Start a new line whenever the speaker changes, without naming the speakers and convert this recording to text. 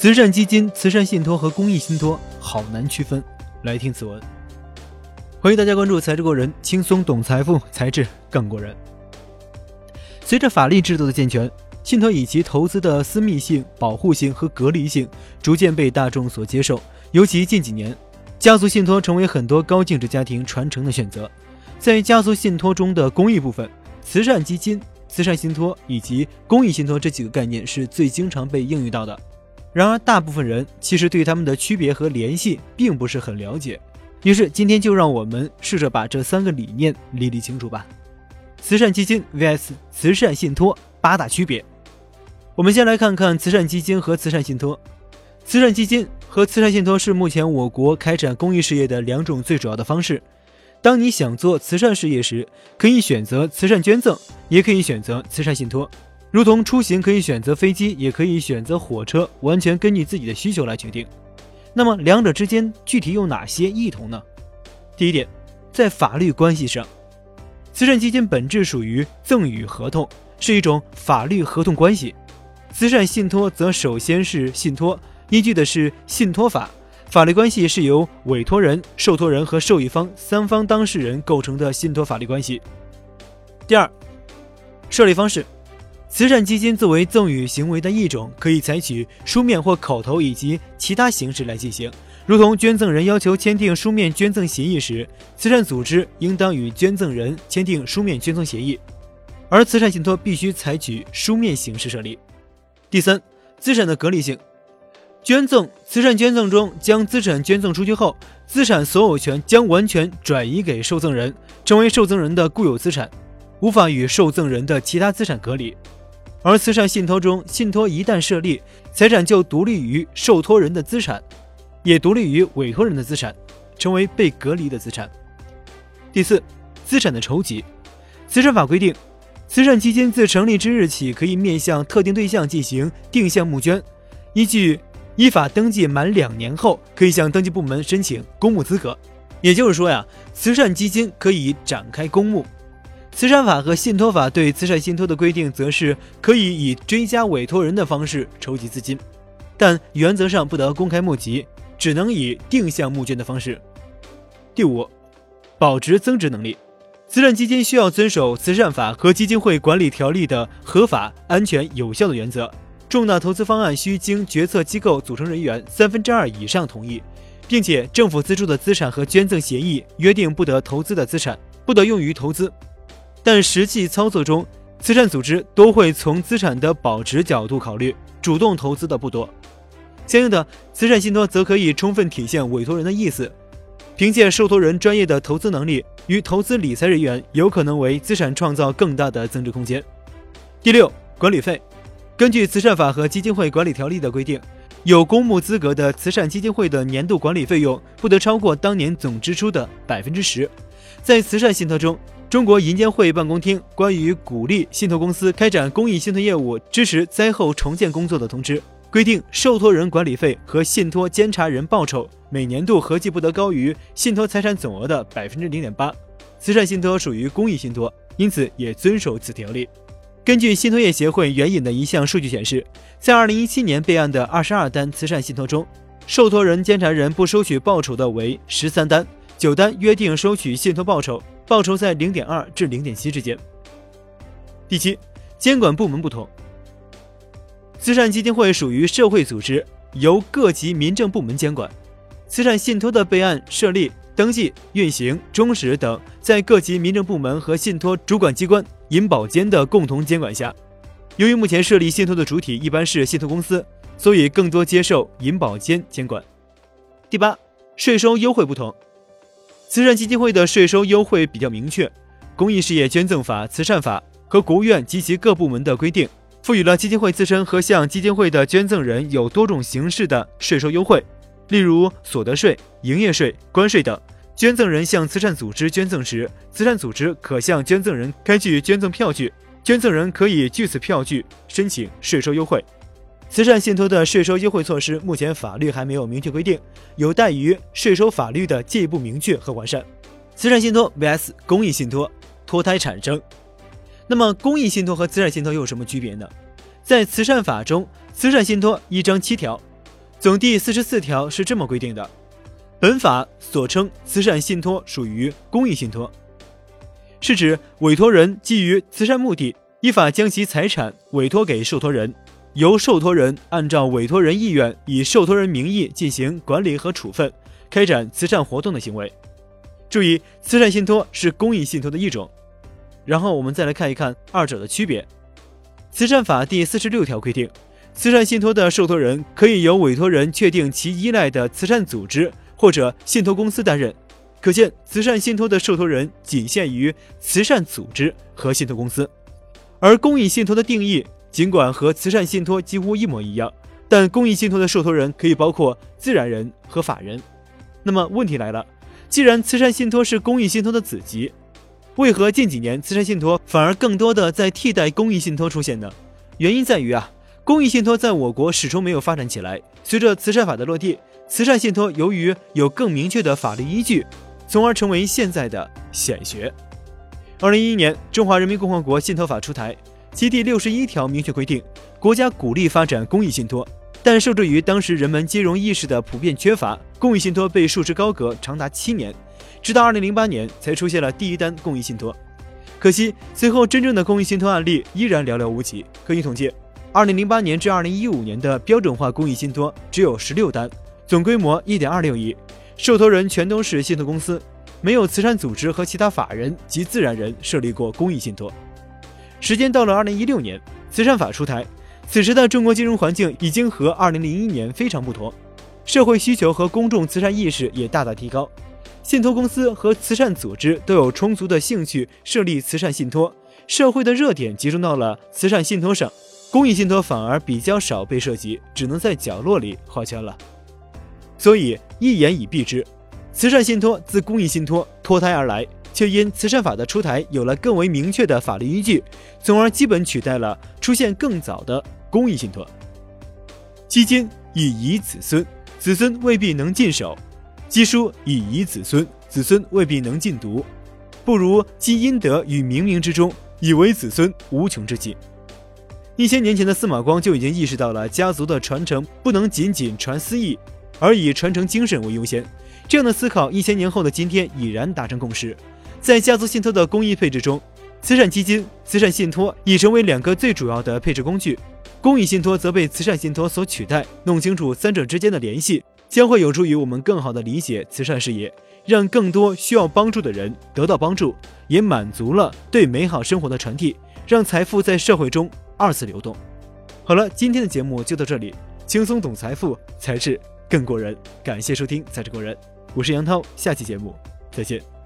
慈善基金、慈善信托和公益信托好难区分。来听此文。欢迎大家关注财智过人，轻松懂财富，财智更过人。随着法律制度的健全，信托以其投资的私密性、保护性和隔离性，逐渐被大众所接受。尤其近几年，家族信托成为很多高净值家庭传承的选择。在家族信托中的公益部分，慈善基金、慈善信托以及公益信托这几个概念是最经常被应用到的。然而，大部分人其实对他们的区别和联系并不是很了解。于是，今天就让我们试着把这三个理念理理清楚吧。慈善基金 vs 慈善信托八大区别。我们先来看看慈善基金和慈善信托。慈善基金和慈善信托是目前我国开展公益事业的两种最主要的方式。当你想做慈善事业时，可以选择慈善捐赠，也可以选择慈善信托。如同出行可以选择飞机，也可以选择火车，完全根据自己的需求来决定。那么两者之间具体有哪些异同呢？第一点，在法律关系上，慈善基金本质属于赠与合同，是一种法律合同关系；慈善信托则首先是信托，依据的是信托法。法律关系是由委托人、受托人和受益方三方当事人构成的信托法律关系。第二，设立方式，慈善基金作为赠与行为的一种，可以采取书面或口头以及其他形式来进行。如同捐赠人要求签订书面捐赠协议时，慈善组织应当与捐赠人签订书面捐赠协议，而慈善信托必须采取书面形式设立。第三，资产的隔离性。捐赠慈善捐赠中，将资产捐赠出去后，资产所有权将完全转移给受赠人，成为受赠人的固有资产，无法与受赠人的其他资产隔离。而慈善信托中，信托一旦设立，财产就独立于受托人的资产，也独立于委托人的资产，成为被隔离的资产。第四，资产的筹集。慈善法规定，慈善基金自成立之日起，可以面向特定对象进行定向募捐，依据。依法登记满两年后，可以向登记部门申请公募资格。也就是说呀，慈善基金可以展开公募。慈善法和信托法对慈善信托的规定，则是可以以追加委托人的方式筹集资金，但原则上不得公开募集，只能以定向募捐的方式。第五，保值增值能力。慈善基金需要遵守慈善法和基金会管理条例的合法、安全、有效的原则。重大投资方案需经决策机构组成人员三分之二以上同意，并且政府资助的资产和捐赠协议约定不得投资的资产不得用于投资。但实际操作中，慈善组织都会从资产的保值角度考虑，主动投资的不多。相应的，慈善信托则可以充分体现委托人的意思，凭借受托人专业的投资能力与投资理财人员，有可能为资产创造更大的增值空间。第六，管理费。根据慈善法和基金会管理条例的规定，有公募资格的慈善基金会的年度管理费用不得超过当年总支出的百分之十。在慈善信托中，中国银监会办公厅关于鼓励信托公司开展公益信托业务、支持灾后重建工作的通知规定，受托人管理费和信托监察人报酬每年度合计不得高于信托财产总额的百分之零点八。慈善信托属于公益信托，因此也遵守此条例。根据信托业协会援引的一项数据显示，在二零一七年备案的二十二单慈善信托中，受托人、监察人不收取报酬的为十三单九单约定收取信托报酬，报酬在0.2至0.7之间。第七，监管部门不同。慈善基金会属于社会组织，由各级民政部门监管；慈善信托的备案、设立、登记、运行、终止等，在各级民政部门和信托主管机关。银保监的共同监管下，由于目前设立信托的主体一般是信托公司，所以更多接受银保监监管。第八，税收优惠不同。慈善基金会的税收优惠比较明确，《公益事业捐赠法》《慈善法》和国务院及其各部门的规定，赋予了基金会自身和向基金会的捐赠人有多种形式的税收优惠，例如所得税、营业税、关税等。捐赠人向慈善组织捐赠时，慈善组织可向捐赠人开具捐赠票据，捐赠人可以据此票据申请税收优惠。慈善信托的税收优惠措施，目前法律还没有明确规定，有待于税收法律的进一步明确和完善。慈善信托 vs 公益信托脱胎产生，那么公益信托和慈善信托又有什么区别呢？在慈善法中，慈善信托一章七条，总第四十四条是这么规定的：本法所称慈善信托属于公益信托，是指委托人基于慈善目的，依法将其财产委托给受托人，由受托人按照委托人意愿，以受托人名义进行管理和处分，开展慈善活动的行为。注意，慈善信托是公益信托的一种。然后我们再来看一看二者的区别。慈善法第四十六条规定，慈善信托的受托人可以由委托人确定其依赖的慈善组织或者信托公司担任。可见，慈善信托的受托人仅限于慈善组织和信托公司。而公益信托的定义，尽管和慈善信托几乎一模一样，但公益信托的受托人可以包括自然人和法人。那么问题来了，既然慈善信托是公益信托的子集，为何近几年慈善信托反而更多的在替代公益信托出现呢？原因在于啊，公益信托在我国始终没有发展起来。随着慈善法的落地，慈善信托由于有更明确的法律依据，从而成为现在的显学。二零一一年，《中华人民共和国信托法》出台，其第六十一条明确规定，国家鼓励发展公益信托，但受制于当时人们金融意识的普遍缺乏，公益信托被束之高阁长达七年。直到二零零八年才出现了第一单公益信托，可惜随后真正的公益信托案例依然寥寥无几。根据统计，二零零八年至二零一五年的标准化公益信托只有十六单，总规模一点二六亿，受托人全都是信托公司，没有慈善组织和其他法人及自然人设立过公益信托。时间到了二零一六年，慈善法出台，此时的中国金融环境已经和二零零一年非常不同，社会需求和公众慈善意识也大大提高。信托公司和慈善组织都有充足的兴趣设立慈善信托，社会的热点集中到了慈善信托上，公益信托反而比较少被涉及，只能在角落里画圈了。所以一言以蔽之，慈善信托自公益信托脱胎而来，却因慈善法的出台有了更为明确的法律依据，从而基本取代了出现更早的公益信托。基金以遗子孙，子孙未必能尽守。积书以遗子孙，子孙未必能尽读，不如积阴德于冥冥之中，以为子孙无穷之计。一千年前的司马光就已经意识到了家族的传承不能仅仅传私意，而以传承精神为优先。这样的思考，一千年后的今天已然达成共识。在家族信托的公益配置中，慈善基金、慈善信托已成为两个最主要的配置工具，公益信托则被慈善信托所取代。弄清楚三者之间的联系。将会有助于我们更好地理解慈善事业，让更多需要帮助的人得到帮助，也满足了对美好生活的传递，让财富在社会中二次流动。好了，今天的节目就到这里，轻松懂财富，才智更过人。感谢收听《才智过人》，我是杨涛，下期节目再见。